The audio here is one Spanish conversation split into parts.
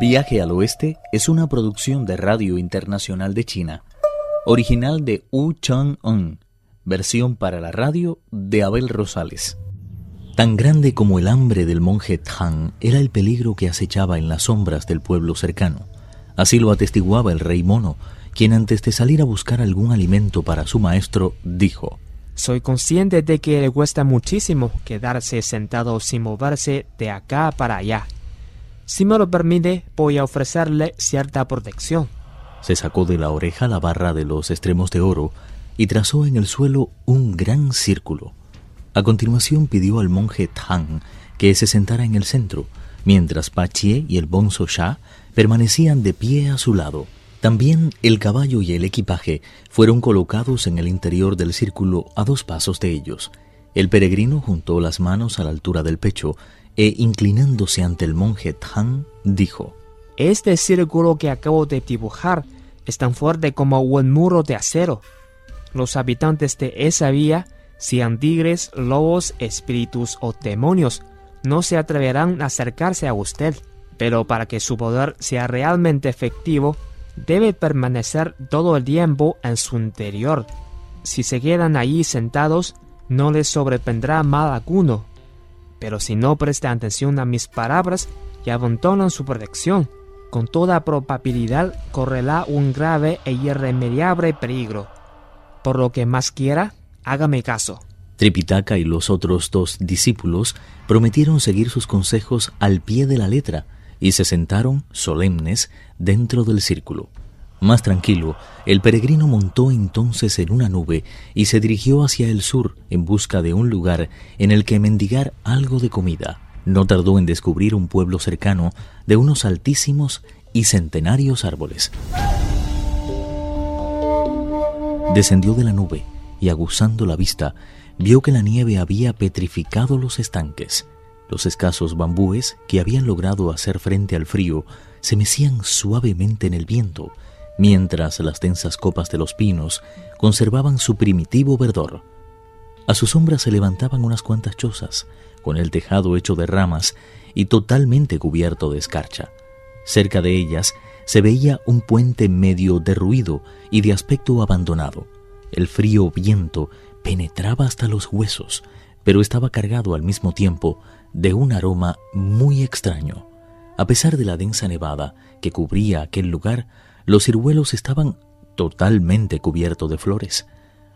Viaje al Oeste es una producción de Radio Internacional de China, original de Wu Chang-un, versión para la radio de Abel Rosales. Tan grande como el hambre del monje Tang era el peligro que acechaba en las sombras del pueblo cercano. Así lo atestiguaba el rey mono, quien antes de salir a buscar algún alimento para su maestro, dijo, Soy consciente de que le cuesta muchísimo quedarse sentado sin moverse de acá para allá. Si me lo permite, voy a ofrecerle cierta protección. Se sacó de la oreja la barra de los extremos de oro y trazó en el suelo un gran círculo. A continuación pidió al monje Tang que se sentara en el centro, mientras Pachie y el bonzo Sha permanecían de pie a su lado. También el caballo y el equipaje fueron colocados en el interior del círculo a dos pasos de ellos. El peregrino juntó las manos a la altura del pecho e inclinándose ante el monje Tang, dijo, Este círculo que acabo de dibujar es tan fuerte como un muro de acero. Los habitantes de esa vía, sean tigres, lobos, espíritus o demonios, no se atreverán a acercarse a usted. Pero para que su poder sea realmente efectivo, debe permanecer todo el tiempo en su interior. Si se quedan allí sentados, no les sobrevendrá mal alguno pero si no prestan atención a mis palabras y abandonan su protección, con toda probabilidad correrá un grave e irremediable peligro. Por lo que más quiera, hágame caso. Tripitaka y los otros dos discípulos prometieron seguir sus consejos al pie de la letra y se sentaron solemnes dentro del círculo. Más tranquilo, el peregrino montó entonces en una nube y se dirigió hacia el sur en busca de un lugar en el que mendigar algo de comida. No tardó en descubrir un pueblo cercano de unos altísimos y centenarios árboles. Descendió de la nube y aguzando la vista, vio que la nieve había petrificado los estanques. Los escasos bambúes que habían logrado hacer frente al frío se mecían suavemente en el viento mientras las densas copas de los pinos conservaban su primitivo verdor. A su sombra se levantaban unas cuantas chozas, con el tejado hecho de ramas y totalmente cubierto de escarcha. Cerca de ellas se veía un puente medio derruido y de aspecto abandonado. El frío viento penetraba hasta los huesos, pero estaba cargado al mismo tiempo de un aroma muy extraño. A pesar de la densa nevada que cubría aquel lugar, los ciruelos estaban totalmente cubiertos de flores.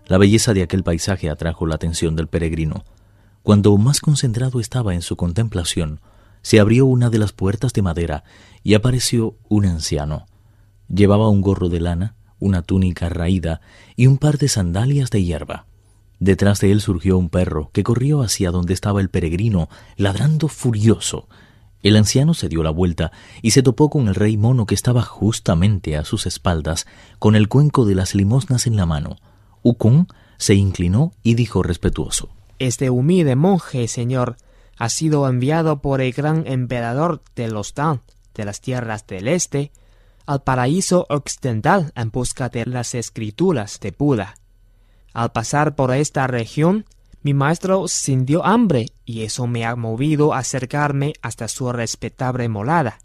La belleza de aquel paisaje atrajo la atención del peregrino. Cuando más concentrado estaba en su contemplación, se abrió una de las puertas de madera y apareció un anciano. Llevaba un gorro de lana, una túnica raída y un par de sandalias de hierba. Detrás de él surgió un perro que corrió hacia donde estaba el peregrino, ladrando furioso. El anciano se dio la vuelta y se topó con el rey mono que estaba justamente a sus espaldas, con el cuenco de las limosnas en la mano. Ukon se inclinó y dijo respetuoso Este humilde monje, señor, ha sido enviado por el gran emperador de los Dan, de las tierras del este, al paraíso occidental en busca de las escrituras de Buda. Al pasar por esta región, mi maestro sintió hambre y eso me ha movido a acercarme hasta su respetable molada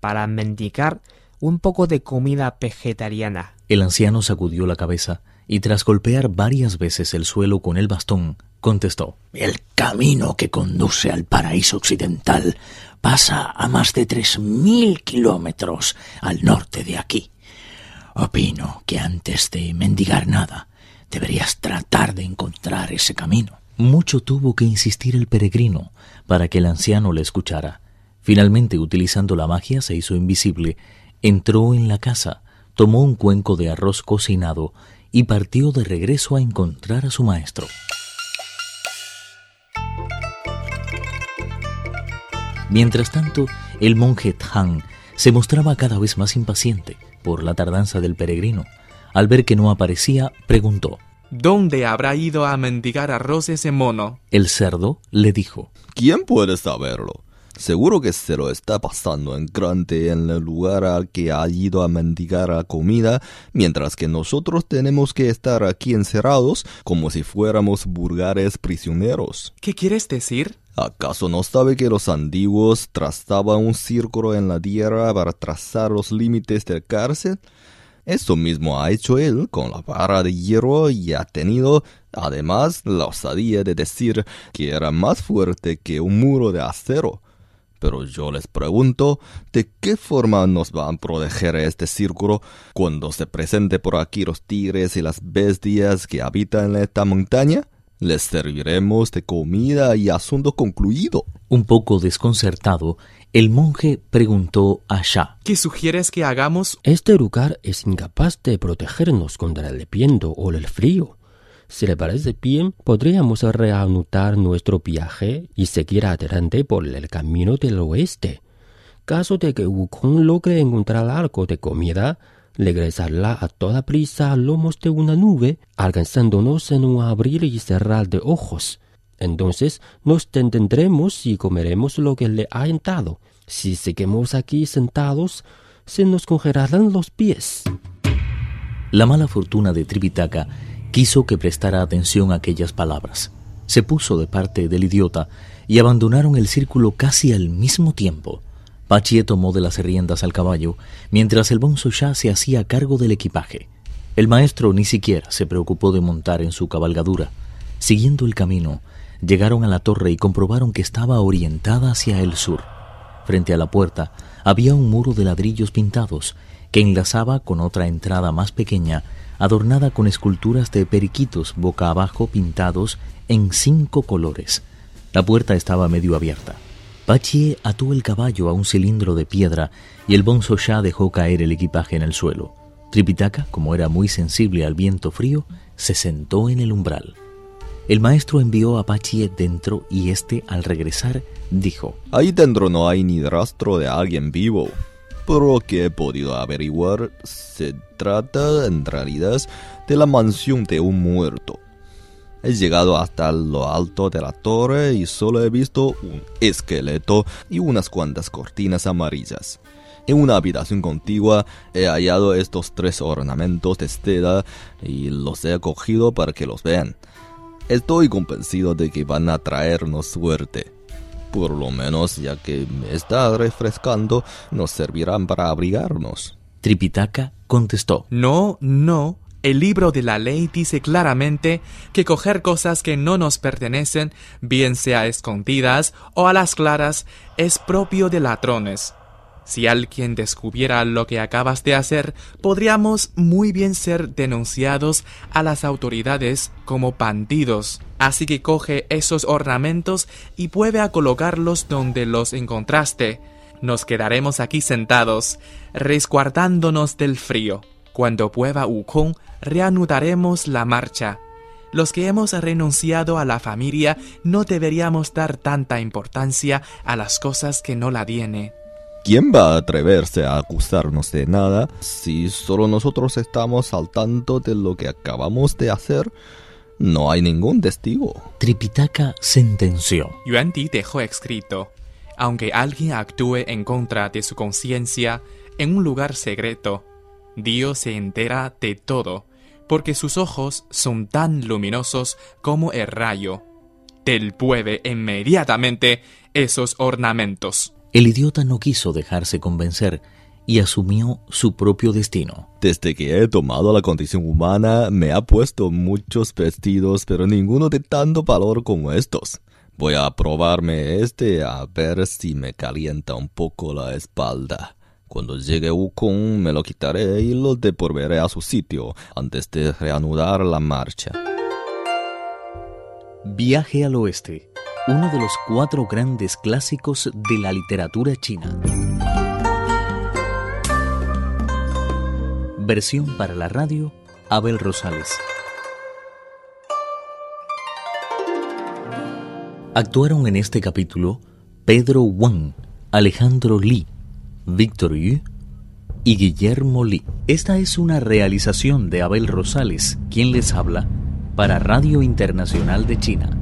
para mendigar un poco de comida vegetariana. El anciano sacudió la cabeza y tras golpear varias veces el suelo con el bastón, contestó El camino que conduce al paraíso occidental pasa a más de tres mil kilómetros al norte de aquí. Opino que antes de mendigar nada, Deberías tratar de encontrar ese camino. Mucho tuvo que insistir el peregrino para que el anciano le escuchara. Finalmente, utilizando la magia, se hizo invisible, entró en la casa, tomó un cuenco de arroz cocinado y partió de regreso a encontrar a su maestro. Mientras tanto, el monje Tang se mostraba cada vez más impaciente por la tardanza del peregrino. Al ver que no aparecía, preguntó ¿Dónde habrá ido a mendigar arroz ese mono? El cerdo le dijo ¿Quién puede saberlo? Seguro que se lo está pasando en grande en el lugar al que ha ido a mendigar la comida, mientras que nosotros tenemos que estar aquí encerrados como si fuéramos vulgares prisioneros. ¿Qué quieres decir? ¿Acaso no sabe que los antiguos trazaban un círculo en la tierra para trazar los límites del cárcel? Eso mismo ha hecho él con la vara de hierro y ha tenido, además, la osadía de decir que era más fuerte que un muro de acero. Pero yo les pregunto, ¿de qué forma nos van a proteger este círculo cuando se presente por aquí los tigres y las bestias que habitan en esta montaña? Les serviremos de comida y asunto concluido. Un poco desconcertado, el monje preguntó a Shah. ¿Qué sugieres que hagamos? Este lugar es incapaz de protegernos contra el viento o el frío. Si le parece bien, podríamos reanudar nuestro viaje y seguir adelante por el camino del oeste. Caso de que Wukong logre encontrar algo de comida, regresará a toda prisa a lomos de una nube, alcanzándonos en un abrir y cerrar de ojos. Entonces nos detendremos y comeremos lo que le ha entrado. Si seguimos aquí sentados, se nos congelarán los pies. La mala fortuna de Tripitaka quiso que prestara atención a aquellas palabras. Se puso de parte del idiota y abandonaron el círculo casi al mismo tiempo. Pachie tomó de las riendas al caballo, mientras el bonzo ya se hacía cargo del equipaje. El maestro ni siquiera se preocupó de montar en su cabalgadura. Siguiendo el camino, llegaron a la torre y comprobaron que estaba orientada hacia el sur. Frente a la puerta había un muro de ladrillos pintados que enlazaba con otra entrada más pequeña adornada con esculturas de periquitos boca abajo pintados en cinco colores. La puerta estaba medio abierta. Pachie ató el caballo a un cilindro de piedra y el bonzo ya dejó caer el equipaje en el suelo. Tripitaka, como era muy sensible al viento frío, se sentó en el umbral. El maestro envió a Pachie dentro y éste, al regresar, dijo: Ahí dentro no hay ni rastro de alguien vivo. Por lo que he podido averiguar, se trata en realidad de la mansión de un muerto. He llegado hasta lo alto de la torre y solo he visto un esqueleto y unas cuantas cortinas amarillas. En una habitación contigua he hallado estos tres ornamentos de seda y los he cogido para que los vean. Estoy convencido de que van a traernos suerte. Por lo menos, ya que me está refrescando, nos servirán para abrigarnos. Tripitaka contestó. No, no. El libro de la ley dice claramente que coger cosas que no nos pertenecen, bien sea escondidas o a las claras, es propio de ladrones. Si alguien descubriera lo que acabas de hacer, podríamos muy bien ser denunciados a las autoridades como bandidos. Así que coge esos ornamentos y vuelve a colocarlos donde los encontraste. Nos quedaremos aquí sentados, resguardándonos del frío. Cuando pueda Wukong, reanudaremos la marcha. Los que hemos renunciado a la familia no deberíamos dar tanta importancia a las cosas que no la tiene. ¿Quién va a atreverse a acusarnos de nada si solo nosotros estamos al tanto de lo que acabamos de hacer? No hay ningún testigo. Tripitaka sentenció. Yuan Di dejó escrito, aunque alguien actúe en contra de su conciencia en un lugar secreto, Dios se entera de todo, porque sus ojos son tan luminosos como el rayo. Delpueve inmediatamente esos ornamentos. El idiota no quiso dejarse convencer y asumió su propio destino. Desde que he tomado la condición humana, me ha puesto muchos vestidos, pero ninguno de tanto valor como estos. Voy a probarme este a ver si me calienta un poco la espalda. Cuando llegue Wukong me lo quitaré y lo devolveré a su sitio antes de reanudar la marcha. Viaje al oeste uno de los cuatro grandes clásicos de la literatura china. Versión para la radio, Abel Rosales. Actuaron en este capítulo Pedro Wang, Alejandro Li, Víctor Yu y Guillermo Li. Esta es una realización de Abel Rosales, quien les habla, para Radio Internacional de China.